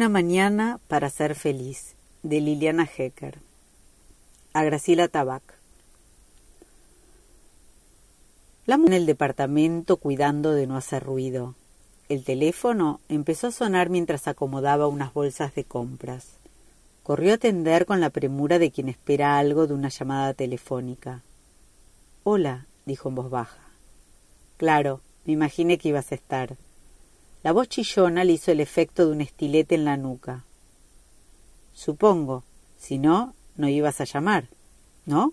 Una mañana para ser feliz, de Liliana Hecker. A Graciela Tabac. La en el departamento cuidando de no hacer ruido. El teléfono empezó a sonar mientras acomodaba unas bolsas de compras. Corrió a atender con la premura de quien espera algo de una llamada telefónica. Hola, dijo en voz baja. Claro, me imaginé que ibas a estar. La voz chillona le hizo el efecto de un estilete en la nuca. Supongo, si no, no ibas a llamar, ¿no?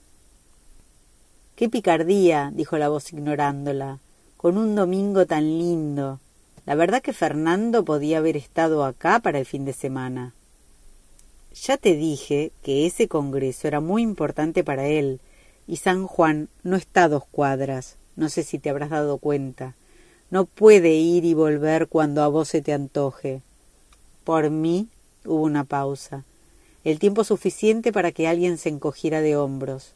Qué picardía, dijo la voz ignorándola, con un domingo tan lindo. La verdad que Fernando podía haber estado acá para el fin de semana. Ya te dije que ese congreso era muy importante para él, y San Juan no está a dos cuadras, no sé si te habrás dado cuenta. No puede ir y volver cuando a vos se te antoje. Por mí hubo una pausa, el tiempo suficiente para que alguien se encogiera de hombros.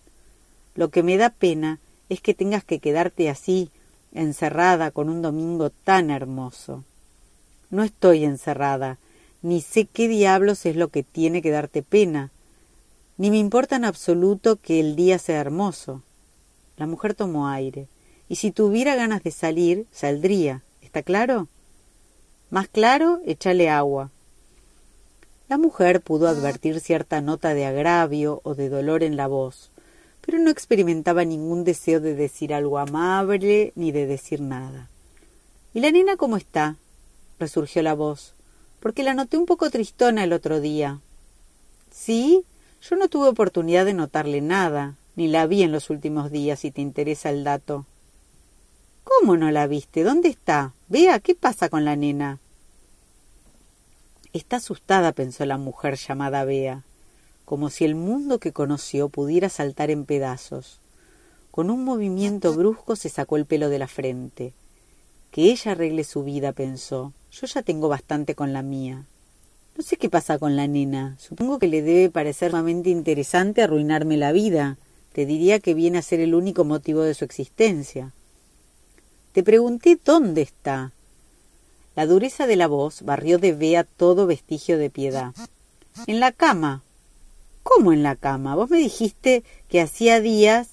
Lo que me da pena es que tengas que quedarte así, encerrada con un domingo tan hermoso. No estoy encerrada, ni sé qué diablos es lo que tiene que darte pena, ni me importa en absoluto que el día sea hermoso. La mujer tomó aire y si tuviera ganas de salir, saldría. ¿Está claro? Más claro, échale agua. La mujer pudo advertir cierta nota de agravio o de dolor en la voz, pero no experimentaba ningún deseo de decir algo amable ni de decir nada. ¿Y la nena cómo está? resurgió la voz, porque la noté un poco tristona el otro día. ¿Sí? Yo no tuve oportunidad de notarle nada, ni la vi en los últimos días, si te interesa el dato. ¿Cómo no la viste? ¿Dónde está? Vea, ¿qué pasa con la nena? Está asustada, pensó la mujer llamada Bea, como si el mundo que conoció pudiera saltar en pedazos. Con un movimiento brusco se sacó el pelo de la frente. Que ella arregle su vida, pensó. Yo ya tengo bastante con la mía. No sé qué pasa con la nena. Supongo que le debe parecer sumamente interesante arruinarme la vida. Te diría que viene a ser el único motivo de su existencia. Te pregunté dónde está. La dureza de la voz barrió de Bea todo vestigio de piedad. En la cama. ¿Cómo en la cama? Vos me dijiste que hacía días.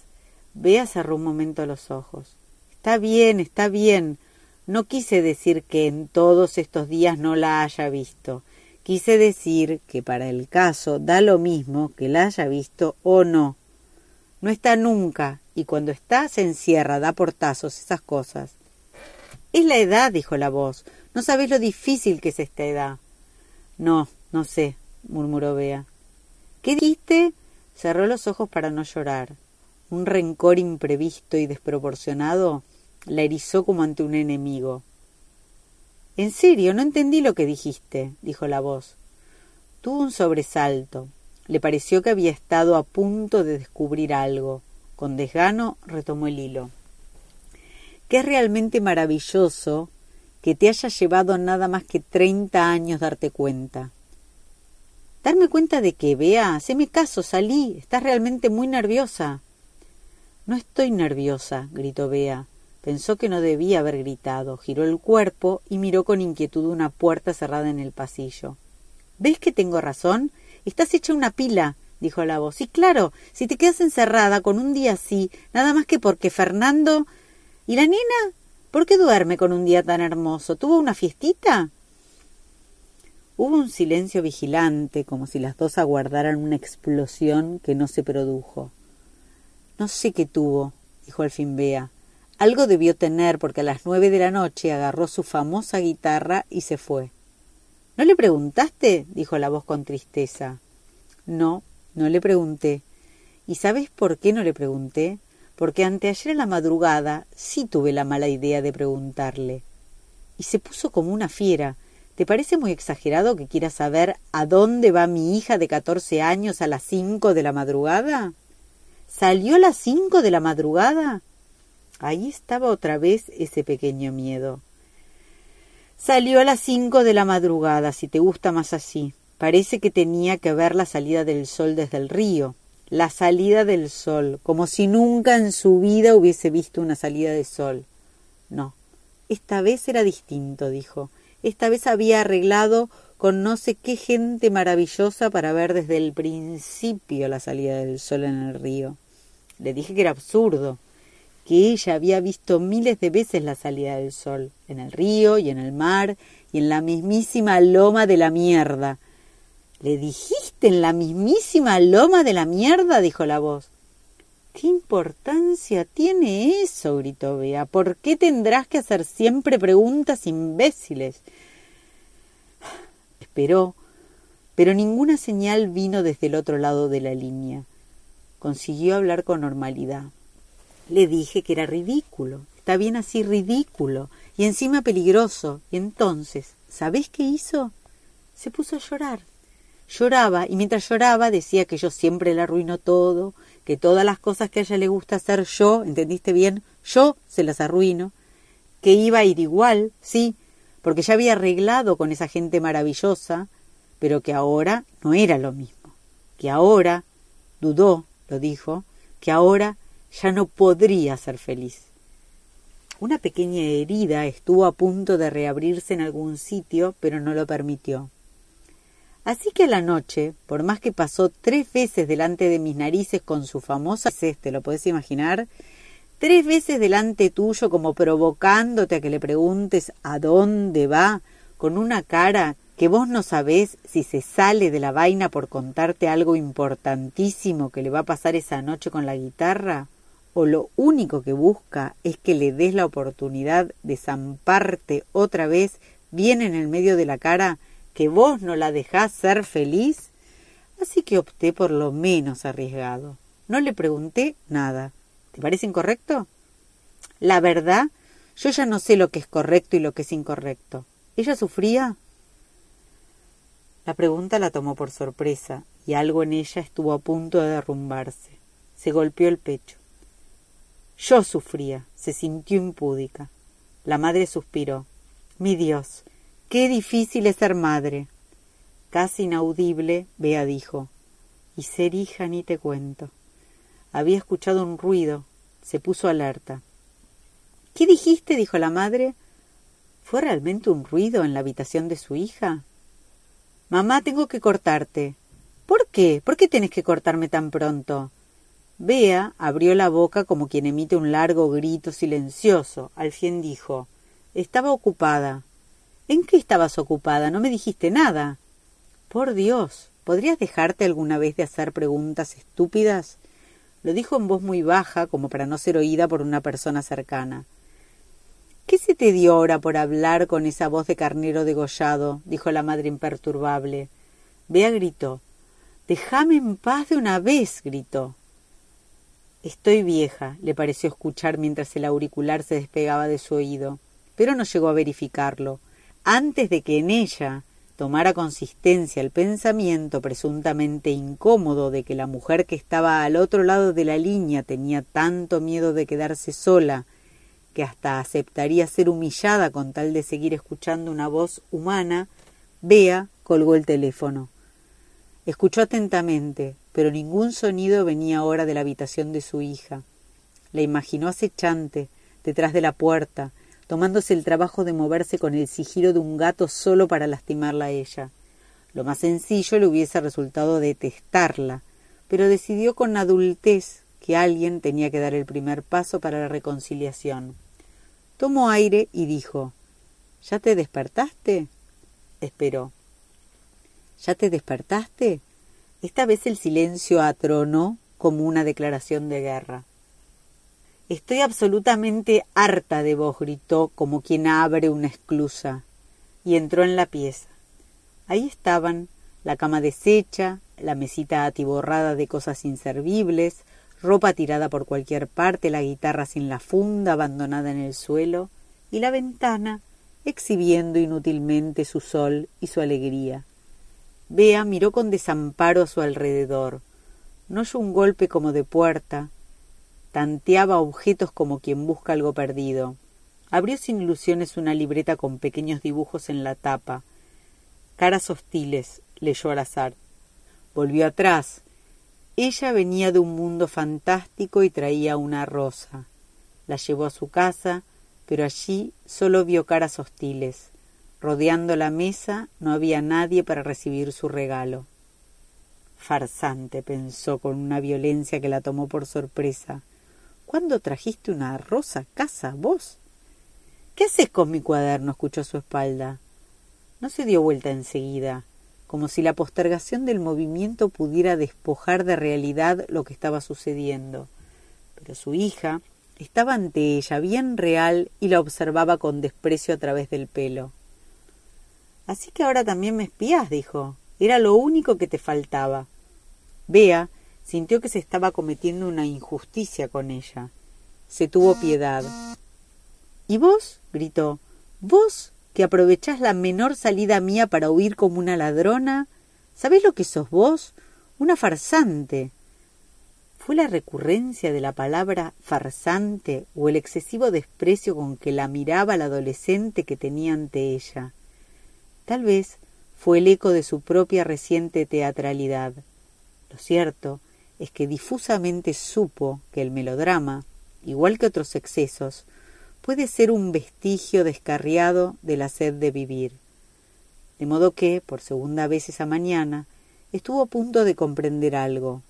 Bea cerró un momento los ojos. Está bien, está bien. No quise decir que en todos estos días no la haya visto. Quise decir que para el caso da lo mismo que la haya visto o no. No está nunca, y cuando está se encierra, da portazos, esas cosas. Es la edad, dijo la voz. No sabes lo difícil que es esta edad. No, no sé, murmuró Bea. ¿Qué dijiste? Cerró los ojos para no llorar. Un rencor imprevisto y desproporcionado la erizó como ante un enemigo. En serio, no entendí lo que dijiste, dijo la voz. Tuvo un sobresalto. Le pareció que había estado a punto de descubrir algo. Con desgano retomó el hilo. Es realmente maravilloso que te haya llevado nada más que treinta años darte cuenta. ¿Darme cuenta de que, Vea? Haceme caso, salí. Estás realmente muy nerviosa. No estoy nerviosa, gritó Bea. Pensó que no debía haber gritado, giró el cuerpo y miró con inquietud una puerta cerrada en el pasillo. ¿Ves que tengo razón? Estás hecha una pila dijo la voz. Y claro, si te quedas encerrada con un día así, nada más que porque Fernando. ¿Y la nena? ¿Por qué duerme con un día tan hermoso? ¿Tuvo una fiestita? Hubo un silencio vigilante, como si las dos aguardaran una explosión que no se produjo. No sé qué tuvo, dijo al fin Bea. Algo debió tener, porque a las nueve de la noche agarró su famosa guitarra y se fue. ¿No le preguntaste? dijo la voz con tristeza. No, no le pregunté. ¿Y sabes por qué no le pregunté? Porque anteayer a la madrugada sí tuve la mala idea de preguntarle. Y se puso como una fiera. ¿Te parece muy exagerado que quiera saber a dónde va mi hija de catorce años a las cinco de la madrugada? ¿Salió a las cinco de la madrugada? Ahí estaba otra vez ese pequeño miedo. Salió a las cinco de la madrugada, si te gusta más así. Parece que tenía que ver la salida del sol desde el río, la salida del sol, como si nunca en su vida hubiese visto una salida de sol. No, esta vez era distinto, dijo. Esta vez había arreglado con no sé qué gente maravillosa para ver desde el principio la salida del sol en el río. Le dije que era absurdo, que ella había visto miles de veces la salida del sol, en el río y en el mar y en la mismísima loma de la mierda. ¿Le dijiste en la mismísima loma de la mierda? dijo la voz. ¿Qué importancia tiene eso? gritó Bea. ¿Por qué tendrás que hacer siempre preguntas imbéciles? Esperó, pero ninguna señal vino desde el otro lado de la línea. Consiguió hablar con normalidad. Le dije que era ridículo. Está bien así ridículo. Y encima peligroso. Y entonces, ¿sabés qué hizo? Se puso a llorar. Lloraba, y mientras lloraba decía que yo siempre le arruino todo, que todas las cosas que a ella le gusta hacer yo, ¿entendiste bien? Yo se las arruino, que iba a ir igual, sí, porque ya había arreglado con esa gente maravillosa, pero que ahora no era lo mismo, que ahora, dudó, lo dijo, que ahora ya no podría ser feliz. Una pequeña herida estuvo a punto de reabrirse en algún sitio, pero no lo permitió. Así que a la noche, por más que pasó tres veces delante de mis narices con su famosa ¿te lo podés imaginar? Tres veces delante tuyo como provocándote a que le preguntes a dónde va, con una cara que vos no sabés si se sale de la vaina por contarte algo importantísimo que le va a pasar esa noche con la guitarra, o lo único que busca es que le des la oportunidad de zamparte otra vez bien en el medio de la cara que vos no la dejás ser feliz, así que opté por lo menos arriesgado. No le pregunté nada. ¿Te parece incorrecto? La verdad, yo ya no sé lo que es correcto y lo que es incorrecto. ¿Ella sufría? La pregunta la tomó por sorpresa y algo en ella estuvo a punto de derrumbarse. Se golpeó el pecho. Yo sufría, se sintió impúdica. La madre suspiró. Mi Dios, Qué difícil es ser madre. Casi inaudible, Bea dijo. Y ser hija ni te cuento. Había escuchado un ruido. Se puso alerta. ¿Qué dijiste? dijo la madre. ¿Fue realmente un ruido en la habitación de su hija? Mamá, tengo que cortarte. ¿Por qué? ¿Por qué tienes que cortarme tan pronto? Bea abrió la boca como quien emite un largo grito silencioso. Al fin dijo Estaba ocupada. ¿En qué estabas ocupada? No me dijiste nada. Por Dios, ¿podrías dejarte alguna vez de hacer preguntas estúpidas? Lo dijo en voz muy baja, como para no ser oída por una persona cercana. ¿Qué se te dio ahora por hablar con esa voz de carnero degollado? dijo la madre imperturbable. Bea gritó. Déjame en paz de una vez. gritó. Estoy vieja, le pareció escuchar mientras el auricular se despegaba de su oído, pero no llegó a verificarlo antes de que en ella tomara consistencia el pensamiento presuntamente incómodo de que la mujer que estaba al otro lado de la línea tenía tanto miedo de quedarse sola que hasta aceptaría ser humillada con tal de seguir escuchando una voz humana, Bea colgó el teléfono. Escuchó atentamente, pero ningún sonido venía ahora de la habitación de su hija. La imaginó acechante, detrás de la puerta, tomándose el trabajo de moverse con el sigilo de un gato solo para lastimarla a ella. Lo más sencillo le hubiese resultado detestarla, pero decidió con adultez que alguien tenía que dar el primer paso para la reconciliación. Tomó aire y dijo ¿Ya te despertaste? Esperó. ¿Ya te despertaste? Esta vez el silencio atronó como una declaración de guerra. Estoy absolutamente harta de vos, gritó como quien abre una esclusa, y entró en la pieza. Ahí estaban la cama deshecha, la mesita atiborrada de cosas inservibles, ropa tirada por cualquier parte, la guitarra sin la funda abandonada en el suelo, y la ventana exhibiendo inútilmente su sol y su alegría. Bea miró con desamparo a su alrededor. No oyó un golpe como de puerta, tanteaba objetos como quien busca algo perdido. Abrió sin ilusiones una libreta con pequeños dibujos en la tapa. Caras hostiles, leyó al azar. Volvió atrás. Ella venía de un mundo fantástico y traía una rosa. La llevó a su casa, pero allí solo vio caras hostiles. Rodeando la mesa no había nadie para recibir su regalo. Farsante, pensó con una violencia que la tomó por sorpresa. ¿Cuándo trajiste una rosa casa, vos? ¿Qué haces con mi cuaderno? escuchó su espalda. No se dio vuelta enseguida, como si la postergación del movimiento pudiera despojar de realidad lo que estaba sucediendo. Pero su hija estaba ante ella bien real y la observaba con desprecio a través del pelo. Así que ahora también me espías, dijo. Era lo único que te faltaba. Bea sintió que se estaba cometiendo una injusticia con ella. Se tuvo piedad. ¿Y vos? gritó. ¿Vos que aprovechás la menor salida mía para huir como una ladrona? ¿Sabés lo que sos vos? Una farsante. ¿Fue la recurrencia de la palabra farsante o el excesivo desprecio con que la miraba la adolescente que tenía ante ella? Tal vez fue el eco de su propia reciente teatralidad. Lo cierto es que difusamente supo que el melodrama, igual que otros excesos, puede ser un vestigio descarriado de la sed de vivir. De modo que, por segunda vez esa mañana, estuvo a punto de comprender algo.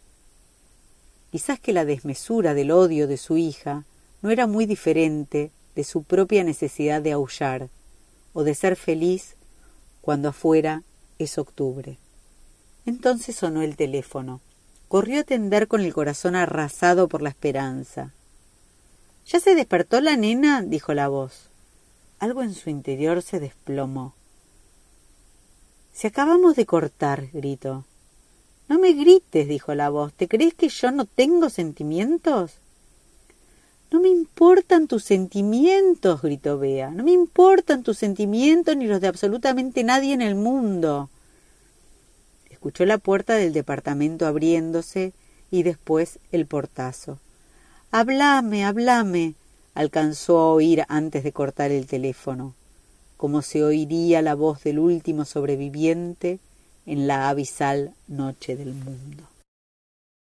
Quizás que la desmesura del odio de su hija no era muy diferente de su propia necesidad de aullar o de ser feliz cuando afuera es octubre. Entonces sonó el teléfono. Corrió a atender con el corazón arrasado por la esperanza. ¿Ya se despertó la nena? dijo la voz. Algo en su interior se desplomó. Si acabamos de cortar, gritó. No me grites, dijo la voz. ¿Te crees que yo no tengo sentimientos? No me importan tus sentimientos, gritó Bea. No me importan tus sentimientos ni los de absolutamente nadie en el mundo. Escuchó la puerta del departamento abriéndose y después el portazo. Hablame, hablame, alcanzó a oír antes de cortar el teléfono, como se oiría la voz del último sobreviviente en la abisal noche del mundo.